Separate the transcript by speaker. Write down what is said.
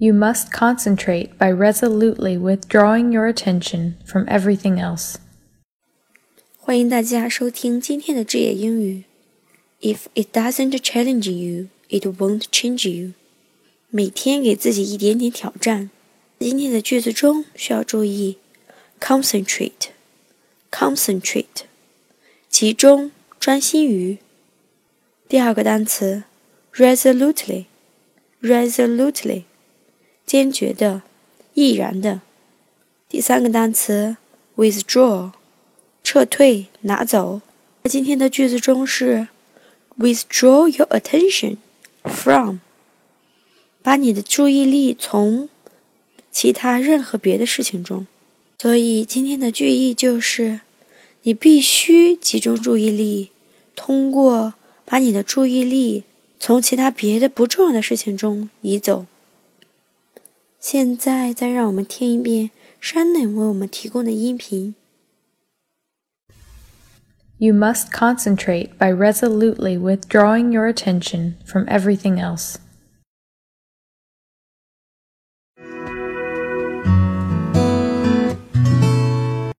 Speaker 1: You must concentrate by resolutely withdrawing your attention from everything else.
Speaker 2: 欢迎大家收听今天的智也英语。If it doesn't challenge you, it won't change you. 每天给自己一点点挑战。今天的句子中需要注意 concentrate, concentrate，集中、专心于。第二个单词 resolutely, Resolutely 坚决的、毅然的。第三个单词 withdraw，撤退、拿走。在今天的句子中是 withdraw your attention from，把你的注意力从其他任何别的事情中。所以今天的句意就是，你必须集中注意力，通过把你的注意力从其他别的不重要的事情中移走。现在再让我们听一遍 Shannon 为我们提供的音频。
Speaker 1: You must concentrate by resolutely withdrawing your attention from everything else.